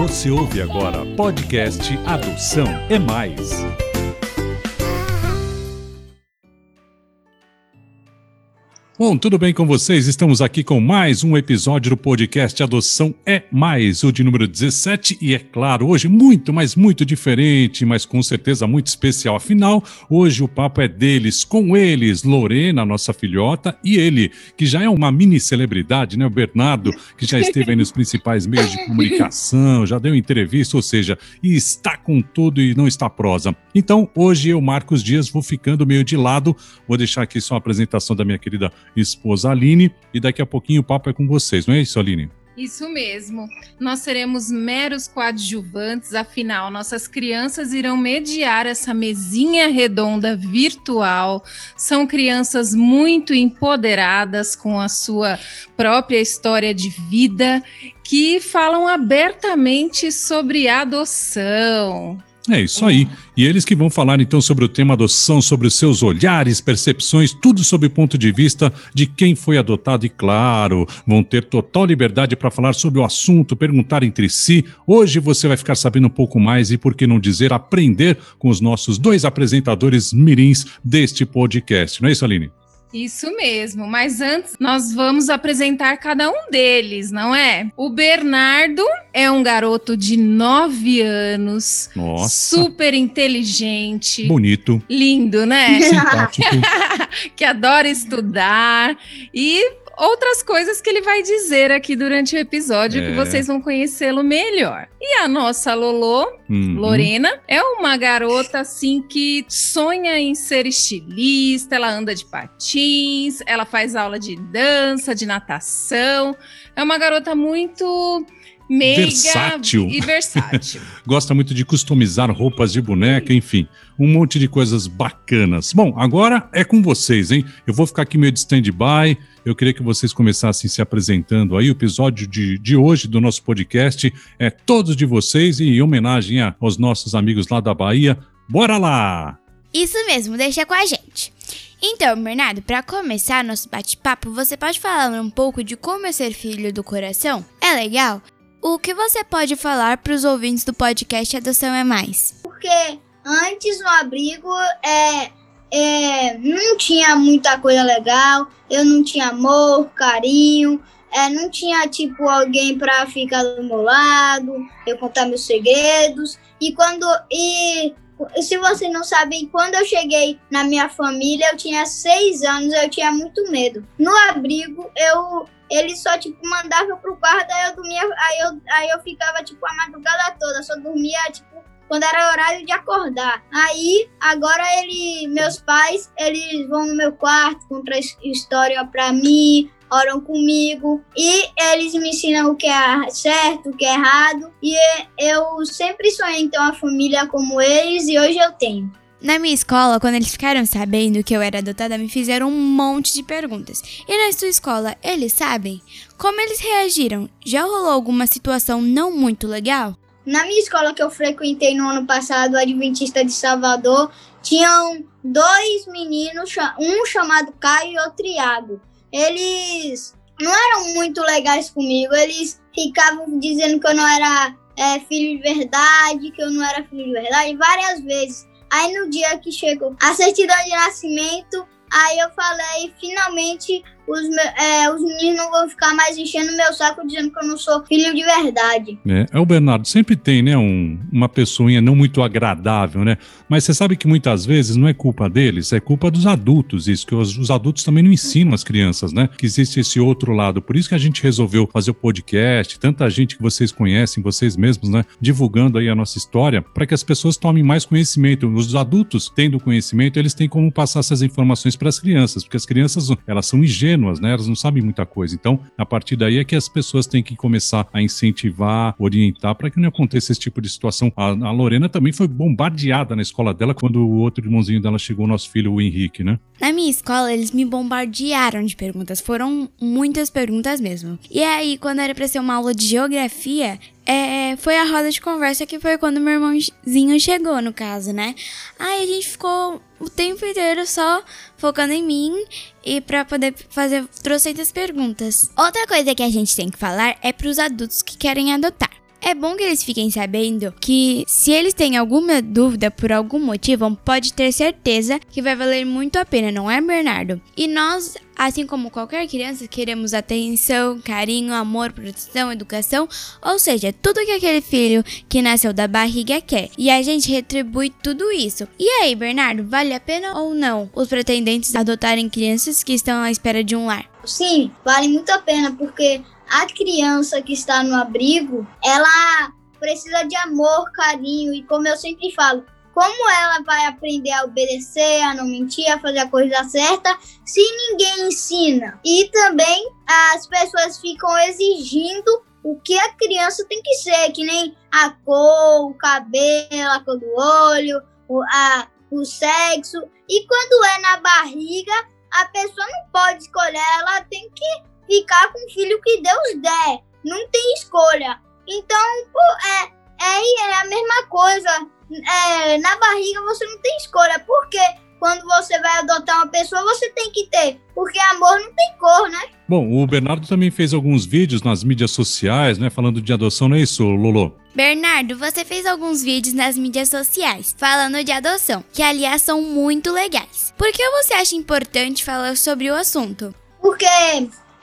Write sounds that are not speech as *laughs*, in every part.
Você ouve agora podcast Adoção é Mais. Bom, tudo bem com vocês? Estamos aqui com mais um episódio do podcast Adoção é Mais, o de número 17, e é claro, hoje muito, mas muito diferente, mas com certeza muito especial. Afinal, hoje o papo é deles, com eles, Lorena, nossa filhota, e ele, que já é uma mini celebridade, né? O Bernardo, que já esteve aí nos principais meios de comunicação, já deu entrevista, ou seja, está com tudo e não está prosa. Então, hoje eu, Marcos Dias, vou ficando meio de lado, vou deixar aqui só a apresentação da minha querida esposa Aline, e daqui a pouquinho o papo é com vocês, não é isso, Aline? Isso mesmo. Nós seremos meros coadjuvantes, afinal, nossas crianças irão mediar essa mesinha redonda virtual. São crianças muito empoderadas com a sua própria história de vida, que falam abertamente sobre adoção. É isso aí. E eles que vão falar então sobre o tema adoção, sobre os seus olhares, percepções, tudo sob o ponto de vista de quem foi adotado. E claro, vão ter total liberdade para falar sobre o assunto, perguntar entre si. Hoje você vai ficar sabendo um pouco mais e, por que não dizer, aprender com os nossos dois apresentadores mirins deste podcast. Não é isso, Aline? Isso mesmo, mas antes nós vamos apresentar cada um deles, não é? O Bernardo é um garoto de 9 anos, Nossa. super inteligente, bonito, lindo, né? simpático, *laughs* que adora estudar e outras coisas que ele vai dizer aqui durante o episódio É. que vocês vão conhecê-lo melhor. E a nossa Lolo, Uhum. Lorena é uma garota assim que sonha em ser estilista, ela anda de patins, ela faz aula de dança, de natação. É uma garota muito meiga Versátil. e versátil. *laughs* gosta muito de customizar roupas de boneca, enfim, um monte de coisas bacanas. Bom, agora é com vocês, hein? Eu vou ficar aqui meio de stand-by. Eu queria que vocês começassem se apresentando aí. O episódio de, de hoje do nosso podcast é todos de vocês e em homenagem a- aos nossos amigos lá da Bahia. Bora lá! Isso mesmo, deixa com a gente. Então, Bernardo, para começar nosso bate-papo, você pode falar um pouco de como é ser filho do coração? É legal? O que você pode falar para os ouvintes do podcast Adoção é Mais? porque antes no abrigo é, é, não tinha muita coisa legal, eu não tinha amor, carinho, é, não tinha tipo alguém pra ficar do meu lado, eu contar meus segredos. E quando e se vocês não sabem, quando eu cheguei na minha família, eu tinha seis anos, eu tinha muito medo. No abrigo, eu ele só tipo mandava pro quarto, aí eu dormia, aí eu, aí eu ficava tipo a madrugada toda, só dormia tipo quando era horário de acordar. Aí, agora ele, meus pais, eles vão no meu quarto, contam his- história pra mim, oram comigo e eles me ensinam o que é certo, o que é errado. E eu sempre sonhei em ter uma família como eles e hoje eu tenho. Na minha escola, quando eles ficaram sabendo que eu era adotada, me fizeram um monte de perguntas. E na sua escola, eles sabem? Como eles reagiram? Já rolou alguma situação não muito legal? Na minha escola que eu frequentei no ano passado, Adventista de Salvador, tinham dois meninos, um chamado Caio e outro Iago. Eles não eram muito legais comigo, eles ficavam dizendo que eu não era é, filho de verdade, que eu não era filho de verdade, várias vezes. Aí no dia que chegou a certidão de nascimento, aí eu falei, finalmente os, me- é, os meninos não vão ficar mais enchendo meu saco dizendo que eu não sou filho de verdade. É, é o Bernardo, sempre tem, né, um- uma pessoinha não muito agradável, né? Mas você sabe que muitas vezes não é culpa deles, é culpa dos adultos, isso, que os, os adultos também não ensinam as crianças, né? Que existe esse outro lado. Por isso que a gente resolveu fazer o podcast, tanta gente que vocês conhecem, vocês mesmos, né? Divulgando aí a nossa história, para que as pessoas tomem mais conhecimento. Os adultos, tendo conhecimento, eles têm como passar essas informações para as crianças, porque as crianças, elas são ingênuas, né? Elas não sabem muita coisa. Então, a partir daí é que as pessoas têm que começar a incentivar, orientar para que não aconteça esse tipo de situação. A, a Lorena também foi bombardeada na escola dela quando o outro irmãozinho dela chegou, nosso filho, o Henrique, né? Na minha escola, eles me bombardearam de perguntas. Foram muitas perguntas mesmo. E aí, quando era pra ser uma aula de geografia, é, foi a roda de conversa que foi quando meu irmãozinho chegou, no caso, né? Aí a gente ficou o tempo inteiro só focando em mim e pra poder fazer trocentas perguntas. Outra coisa que a gente tem que falar é pros adultos que querem adotar. É bom que eles fiquem sabendo que se eles têm alguma dúvida por algum motivo, pode ter certeza que vai valer muito a pena, não é, Bernardo? E nós Assim como qualquer criança, queremos atenção, carinho, amor, proteção, educação, ou seja, tudo que aquele filho que nasceu da barriga quer. E a gente retribui tudo isso. E aí, Bernardo, vale a pena ou não os pretendentes adotarem crianças que estão à espera de um lar? Sim, vale muito a pena, porque a criança que está no abrigo, ela precisa de amor, carinho, e como eu sempre falo, como ela vai aprender a obedecer, a não mentir, a fazer a coisa certa, se ninguém ensina? E também as pessoas ficam exigindo o que a criança tem que ser, que nem a cor, o cabelo, a cor do olho, o, a, o sexo. E quando é na barriga, a pessoa não pode escolher, ela tem que ficar com o filho que Deus der. Não tem escolha. Então, pô, é, é, é a mesma coisa é, na barriga você não tem escolha, porque quando você vai adotar uma pessoa, você tem que ter, porque amor não tem cor, né? Bom, o Bernardo também fez alguns vídeos nas mídias sociais, né, falando de adoção, não é isso, Lolo? Bernardo, você fez alguns vídeos nas mídias sociais falando de adoção, que aliás são muito legais. Por que você acha importante falar sobre o assunto? Porque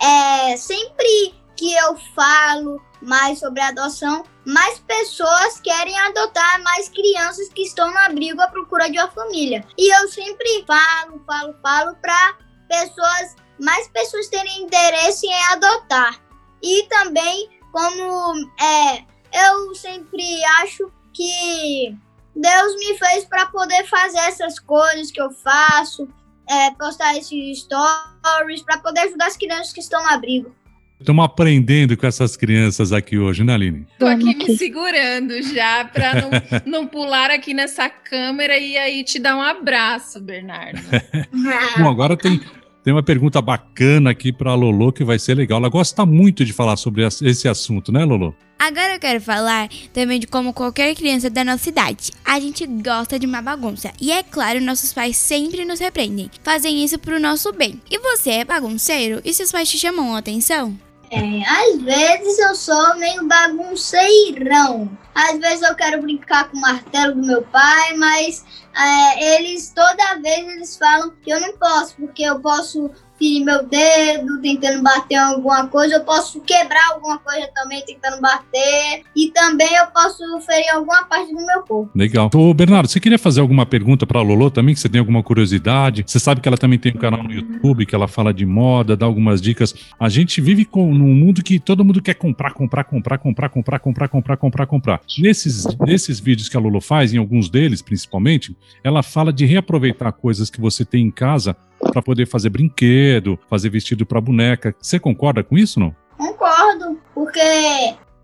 é, sempre que eu falo mais sobre adoção, mais pessoas querem adotar mais crianças que estão no abrigo à procura de uma família. E eu sempre falo, falo, falo para pessoas, mais pessoas terem interesse em adotar. E também como é, eu sempre acho que Deus me fez para poder fazer essas coisas que eu faço, é, postar esses stories para poder ajudar as crianças que estão no abrigo. Estamos aprendendo com essas crianças aqui hoje, né, Aline? Estou aqui me segurando já para não, *laughs* não pular aqui nessa câmera e aí te dar um abraço, Bernardo. *laughs* Bom, agora tem, tem uma pergunta bacana aqui para a Lolo que vai ser legal. Ela gosta muito de falar sobre esse assunto, né, Lolo? Agora eu quero falar também de como qualquer criança da nossa idade. A gente gosta de uma bagunça. E é claro, nossos pais sempre nos repreendem. Fazem isso pro nosso bem. E você é bagunceiro? E seus pais te chamam a atenção? É, às vezes eu sou meio bagunceirão. Às vezes eu quero brincar com o martelo do meu pai, mas é, eles toda vez eles falam que eu não posso, porque eu posso ferir meu dedo tentando bater alguma coisa, eu posso quebrar alguma coisa também tentando bater, e também eu posso ferir alguma parte do meu corpo. Legal. Ô, Bernardo, você queria fazer alguma pergunta para a Lolo também, que você tem alguma curiosidade? Você sabe que ela também tem um canal no YouTube, que ela fala de moda, dá algumas dicas. A gente vive com, num mundo que todo mundo quer comprar, comprar, comprar, comprar, comprar, comprar, comprar, comprar, comprar. Nesses, nesses vídeos que a Lolo faz, em alguns deles principalmente, ela fala de reaproveitar coisas que você tem em casa para poder fazer brinquedo, fazer vestido para boneca. Você concorda com isso, não? Concordo, porque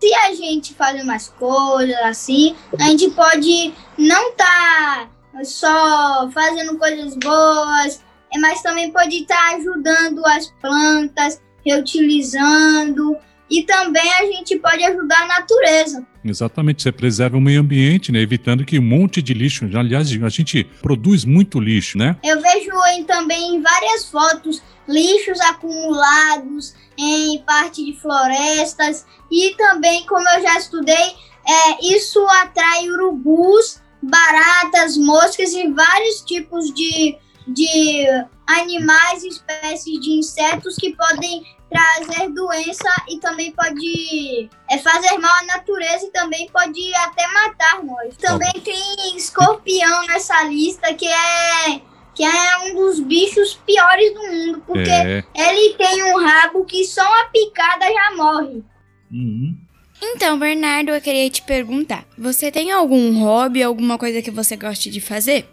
se a gente faz umas coisas assim, a gente pode não estar tá só fazendo coisas boas, mas também pode estar tá ajudando as plantas, reutilizando e também a gente pode ajudar a natureza. Exatamente, você preserva o meio ambiente, né? Evitando que um monte de lixo. Aliás, a gente produz muito lixo, né? Eu vejo em, também em várias fotos lixos acumulados em parte de florestas e também, como eu já estudei, é, isso atrai urubus, baratas, moscas e vários tipos de, de animais, espécies de insetos que podem trazer doença e também pode é, fazer mal à natureza e também pode até matar nós. Também tem escorpião nessa lista que é que é um dos bichos piores do mundo, porque é. ele tem um rabo que só uma picada já morre. Uhum. Então, Bernardo, eu queria te perguntar: você tem algum hobby, alguma coisa que você goste de fazer?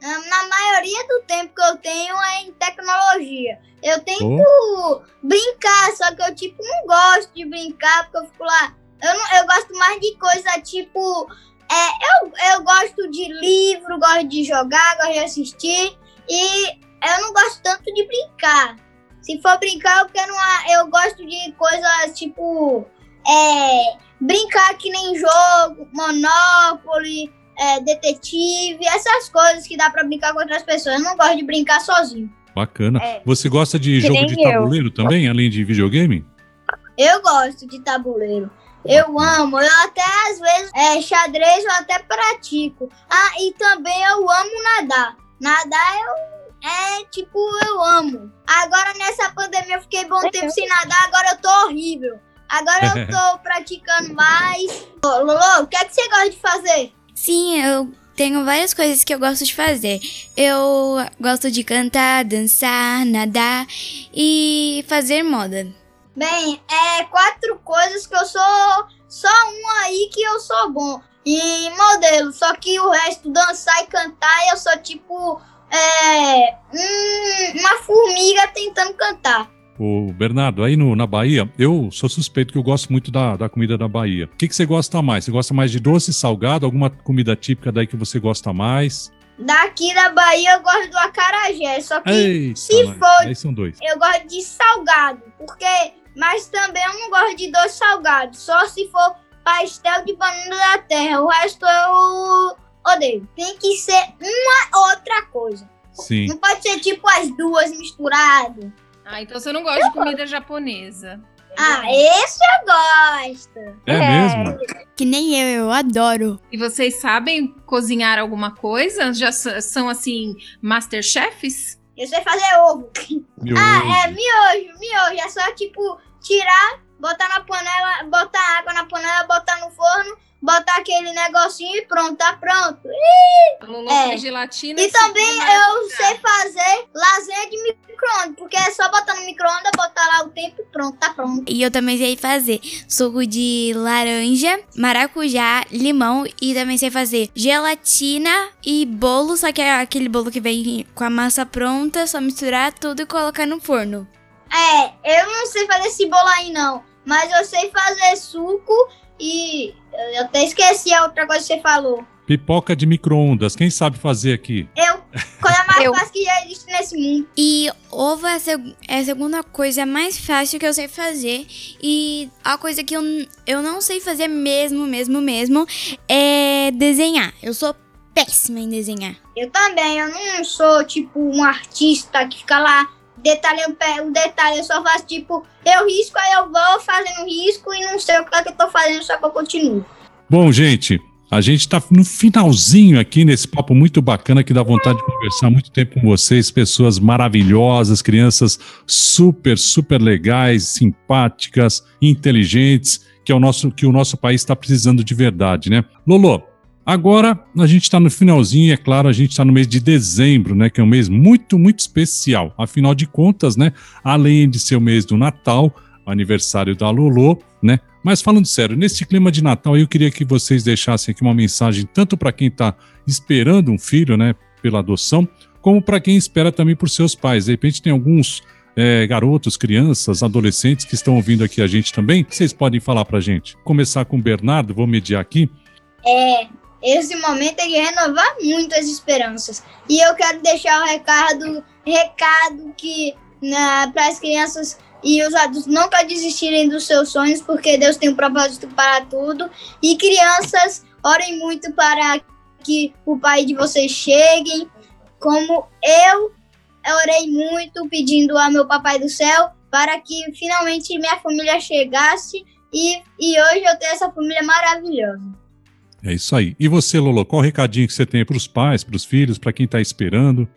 Na maioria do tempo que eu tenho é em tecnologia. Eu tento oh. brincar, só que eu, tipo, não gosto de brincar, porque eu fico lá. Eu, não, eu gosto mais de coisa tipo. É, eu, eu gosto de livro, gosto de jogar, gosto de assistir. E eu não gosto tanto de brincar. Se for brincar, eu quero uma, Eu gosto de coisas tipo. É, brincar que nem jogo, Monopoly, é, detetive, essas coisas que dá para brincar com outras pessoas. Eu não gosto de brincar sozinho. Bacana. É. Você gosta de que jogo de tabuleiro eu. também, além de videogame? Eu gosto de tabuleiro. Eu amo, eu até às vezes é, xadrez eu até pratico. Ah, e também eu amo nadar. Nadar eu é tipo, eu amo. Agora nessa pandemia eu fiquei bom tempo sem nadar, agora eu tô horrível. Agora eu *laughs* tô praticando mais. Ô, Lolo, o que é que você gosta de fazer? Sim, eu tenho várias coisas que eu gosto de fazer. Eu gosto de cantar, dançar, nadar e fazer moda. Bem, é quatro coisas que eu sou. Só um aí que eu sou bom. E modelo, só que o resto, dançar e cantar, eu sou tipo. É. hum, uma formiga tentando cantar. Ô, Bernardo, aí no, na Bahia, eu sou suspeito que eu gosto muito da, da comida da Bahia. O que, que você gosta mais? Você gosta mais de doce, salgado? Alguma comida típica daí que você gosta mais? Daqui da Bahia eu gosto do acarajé, só que Eita, se nós. for- Aí são dois. eu gosto de salgado, porque mas também eu não gosto de doce salgado, só se for pastel de banana da terra, o resto eu odeio. Tem que ser uma outra coisa. Sim. Não pode ser tipo as duas misturadas. Ah, então você não gosta de comida japonesa. Ah, esse eu gosto. É mesmo? Que nem eu, eu adoro. E vocês sabem cozinhar alguma coisa? Já são assim, masterchefs? Eu sei fazer ovo. Meu Ah, é miojo, miojo. É só tipo tirar, botar na panela, botar água na panela, botar no forno, botar aquele negocinho e pronto, tá pronto. Lulu É. gelatina. E também segunda eu sei fazer lasanha de micro-ondas, porque é só botar no micro-ondas, botar lá o tempo e pronto, tá pronto. E eu também sei fazer suco de laranja, maracujá, limão e também sei fazer gelatina e bolo, só que é aquele bolo que vem com a massa pronta, só misturar tudo e colocar no forno. É, eu não sei fazer esse bolo aí não, mas eu sei fazer suco e eu até esqueci a outra coisa que você falou. Pipoca de micro-ondas. Quem sabe fazer aqui? Eu, coisa mais *laughs* Eu. fácil que já existe nesse mundo. E ovo é a, seg- é a segunda coisa mais fácil que eu sei fazer. E a coisa que eu, eu não sei fazer mesmo, mesmo, mesmo é desenhar. Eu sou péssima em desenhar. Eu também, eu não sou tipo um artista que fica lá pe- o detalhe, eu só faço tipo, eu risco, aí eu vou fazendo risco e não sei o que, é que eu tô fazendo, só que eu continuo. Bom, gente, a gente tá no finalzinho aqui nesse papo muito bacana que dá vontade de conversar muito tempo com vocês, pessoas maravilhosas, crianças super, super legais, simpáticas, inteligentes, que é o nosso que o nosso país está precisando de verdade, né? Lolo, agora a gente está no finalzinho, é claro, a gente está no mês de dezembro, né? Que é um mês muito, muito especial. Afinal de contas, né? Além de ser o mês do Natal, aniversário da Lolo, né? Mas falando sério, nesse clima de Natal, eu queria que vocês deixassem aqui uma mensagem tanto para quem está esperando um filho, né, pela adoção, como para quem espera também por seus pais. De repente tem alguns é, garotos, crianças, adolescentes que estão ouvindo aqui a gente também. Vocês podem falar para gente. Começar com o Bernardo, vou mediar aqui. É, esse momento é de renovar muito as esperanças. E eu quero deixar o recado, recado que para as crianças e os adultos nunca desistirem dos seus sonhos, porque Deus tem um propósito para tudo. E crianças, orem muito para que o pai de vocês cheguem, como eu orei muito pedindo ao meu papai do céu para que finalmente minha família chegasse e, e hoje eu tenho essa família maravilhosa. É isso aí. E você, Lolo, qual o recadinho que você tem para os pais, para os filhos, para quem está esperando?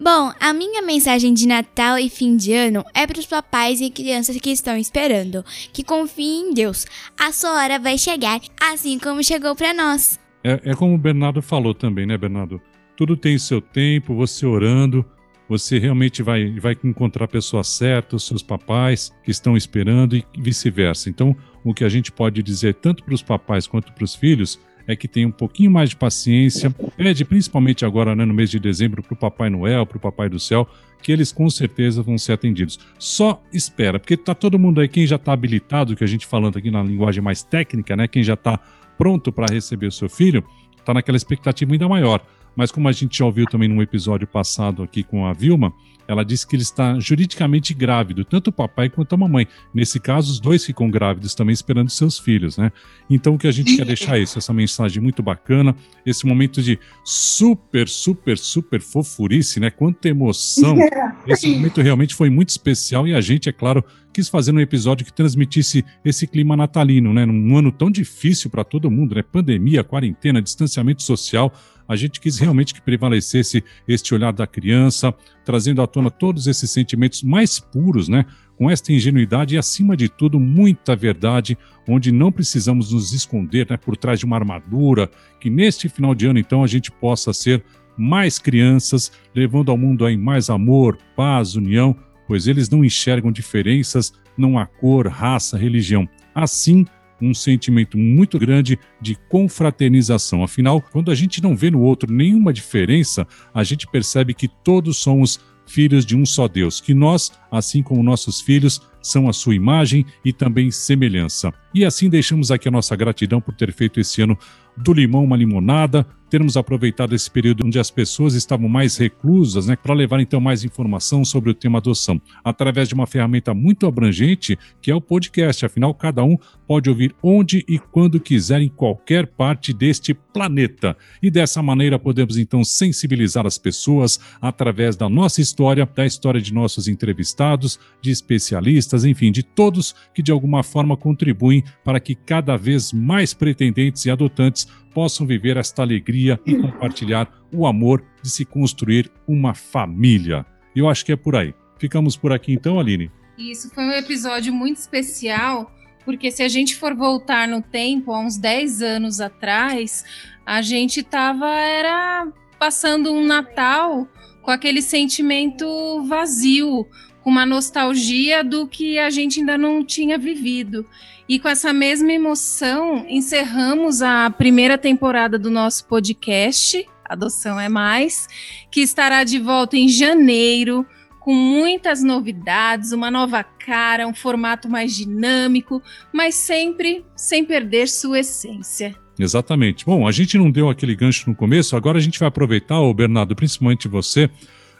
Bom, a minha mensagem de Natal e fim de ano é para os papais e crianças que estão esperando, que confiem em Deus. A sua hora vai chegar, assim como chegou para nós. É, é como o Bernardo falou também, né, Bernardo? Tudo tem seu tempo, você orando, você realmente vai, vai encontrar a pessoa certa, os seus papais que estão esperando e vice-versa. Então, o que a gente pode dizer tanto para os papais quanto para os filhos é que tem um pouquinho mais de paciência, pede principalmente agora né, no mês de dezembro para o Papai Noel, para o Papai do Céu, que eles com certeza vão ser atendidos. Só espera, porque tá todo mundo aí, quem já está habilitado, que a gente falando aqui na linguagem mais técnica, né, quem já está pronto para receber o seu filho, está naquela expectativa ainda maior. Mas como a gente já ouviu também num episódio passado aqui com a Vilma, ela disse que ele está juridicamente grávido, tanto o papai quanto a mamãe. Nesse caso, os dois ficam grávidos também esperando seus filhos, né? Então o que a gente quer deixar é isso, essa mensagem muito bacana, esse momento de super, super, super fofurice, né? Quanta emoção. *laughs* Esse momento realmente foi muito especial e a gente, é claro, quis fazer um episódio que transmitisse esse clima natalino, né? Num ano tão difícil para todo mundo, né? Pandemia, quarentena, distanciamento social. A gente quis realmente que prevalecesse este olhar da criança, trazendo à tona todos esses sentimentos mais puros, né? Com esta ingenuidade e, acima de tudo, muita verdade, onde não precisamos nos esconder né, por trás de uma armadura, que neste final de ano, então, a gente possa ser mais crianças, levando ao mundo aí mais amor, paz, união, pois eles não enxergam diferenças, não há cor, raça, religião. Assim, um sentimento muito grande de confraternização. Afinal, quando a gente não vê no outro nenhuma diferença, a gente percebe que todos somos filhos de um só Deus, que nós, assim como nossos filhos, são a sua imagem e também semelhança. E assim deixamos aqui a nossa gratidão por ter feito esse ano do limão uma limonada, termos aproveitado esse período onde as pessoas estavam mais reclusas, né, para levar então mais informação sobre o tema adoção, através de uma ferramenta muito abrangente, que é o podcast. Afinal, cada um pode ouvir onde e quando quiser em qualquer parte deste planeta. E dessa maneira podemos então sensibilizar as pessoas através da nossa história, da história de nossos entrevistados, de especialistas, enfim, de todos que de alguma forma contribuem para que cada vez mais pretendentes e adotantes possam viver esta alegria e compartilhar o amor de se construir uma família. Eu acho que é por aí. Ficamos por aqui então, Aline? Isso foi um episódio muito especial, porque se a gente for voltar no tempo, há uns 10 anos atrás, a gente estava era passando um Natal com aquele sentimento vazio, uma nostalgia do que a gente ainda não tinha vivido. E com essa mesma emoção, encerramos a primeira temporada do nosso podcast, Adoção é Mais, que estará de volta em janeiro, com muitas novidades, uma nova cara, um formato mais dinâmico, mas sempre sem perder sua essência. Exatamente. Bom, a gente não deu aquele gancho no começo, agora a gente vai aproveitar, Bernardo, principalmente você,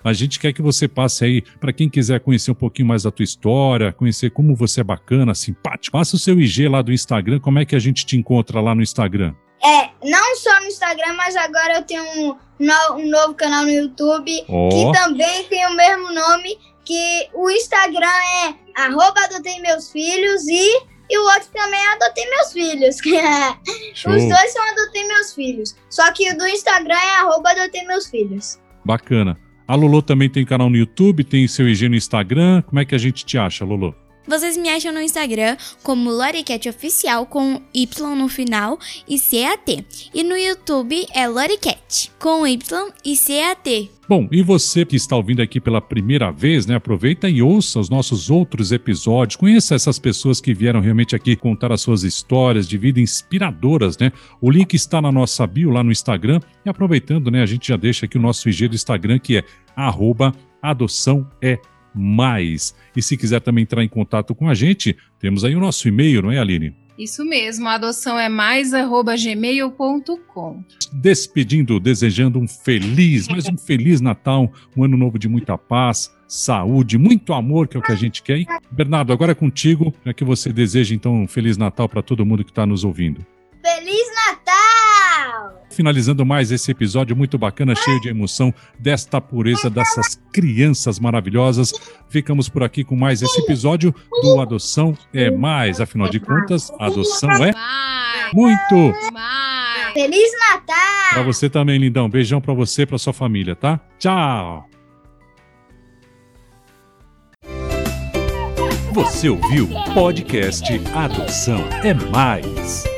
a gente quer que você passe aí para quem quiser conhecer um pouquinho mais da tua história, conhecer como você é bacana, simpático. Passa o seu IG lá do Instagram, como é que a gente te encontra lá no Instagram? É, não só no Instagram, mas agora eu tenho um, no, um novo canal no YouTube Ó. que também tem o mesmo nome, que o Instagram é arroba adotei meus filhos e, e o outro também é adotei meus filhos. *laughs* Os dois são adotei meus filhos. Só que o do Instagram é arroba adotei meus filhos. Bacana. A Lolo também tem canal no YouTube, tem seu IG no Instagram. Como é que a gente te acha, Lolo? Vocês me acham no Instagram como Loricat Oficial com Y no final e CAT. E no YouTube é Loricat com Y e CAT. Bom, e você que está ouvindo aqui pela primeira vez, né? Aproveita e ouça os nossos outros episódios. Conheça essas pessoas que vieram realmente aqui contar as suas histórias de vida inspiradoras, né? O link está na nossa bio lá no Instagram. E aproveitando, né? A gente já deixa aqui o nosso IG do Instagram, que é arroba adoção é mais. E se quiser também entrar em contato com a gente, temos aí o nosso e-mail, não é, Aline? Isso mesmo, a adoção é mais arroba gmail.com. despedindo, desejando um feliz, mais um feliz Natal, um ano novo de muita paz, saúde, muito amor, que é o que a gente quer. E, Bernardo, agora é contigo, já que você deseja então um feliz Natal para todo mundo que está nos ouvindo. Feliz Natal! Finalizando mais esse episódio muito bacana, cheio de emoção, desta pureza dessas crianças maravilhosas. Ficamos por aqui com mais esse episódio do Adoção é Mais. Afinal de contas, adoção é muito. mais. Feliz Natal! Pra você também, lindão. Beijão pra você e pra sua família, tá? Tchau! Você ouviu o podcast Adoção é Mais.